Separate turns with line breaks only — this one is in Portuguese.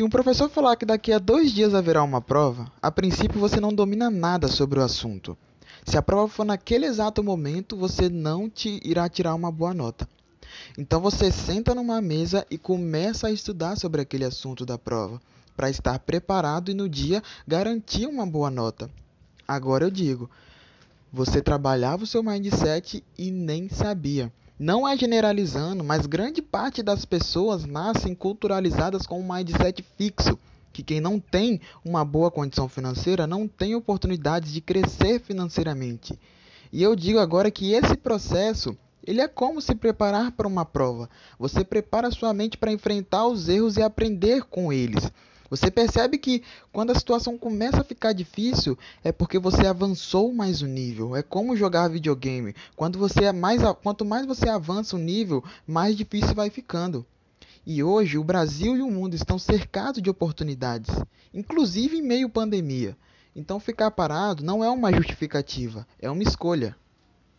Se um professor falar que daqui a dois dias haverá uma prova, a princípio você não domina nada sobre o assunto. Se a prova for naquele exato momento, você não te irá tirar uma boa nota. Então você senta numa mesa e começa a estudar sobre aquele assunto da prova, para estar preparado e no dia garantir uma boa nota. Agora eu digo, você trabalhava o seu mindset e nem sabia. Não é generalizando, mas grande parte das pessoas nascem culturalizadas com um mindset fixo, que quem não tem uma boa condição financeira não tem oportunidades de crescer financeiramente. E eu digo agora que esse processo, ele é como se preparar para uma prova. Você prepara sua mente para enfrentar os erros e aprender com eles. Você percebe que quando a situação começa a ficar difícil, é porque você avançou mais o nível. É como jogar videogame. Quando você é mais, quanto mais você avança o nível, mais difícil vai ficando. E hoje o Brasil e o mundo estão cercados de oportunidades, inclusive em meio pandemia. Então ficar parado não é uma justificativa, é uma escolha.